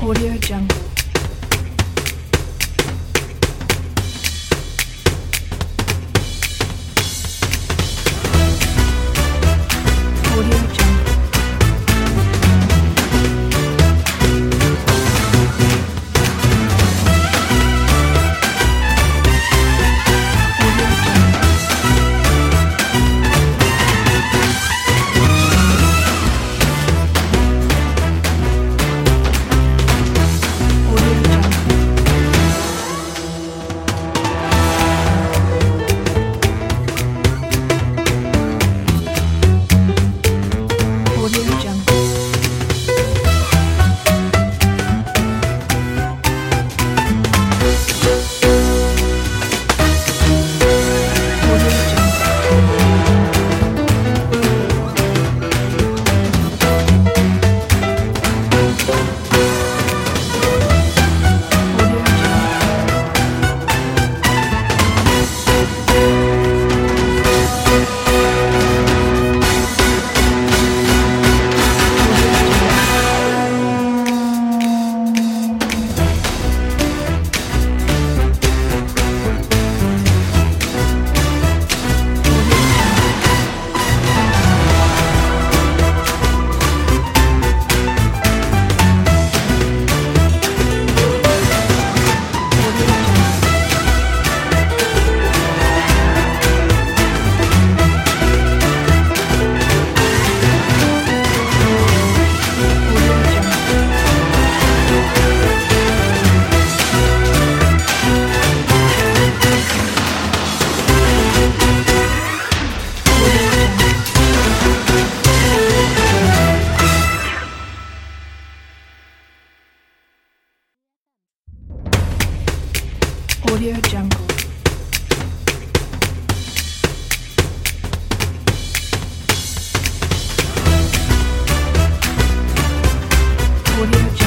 Audio Jungle. Audio Jungle. Audio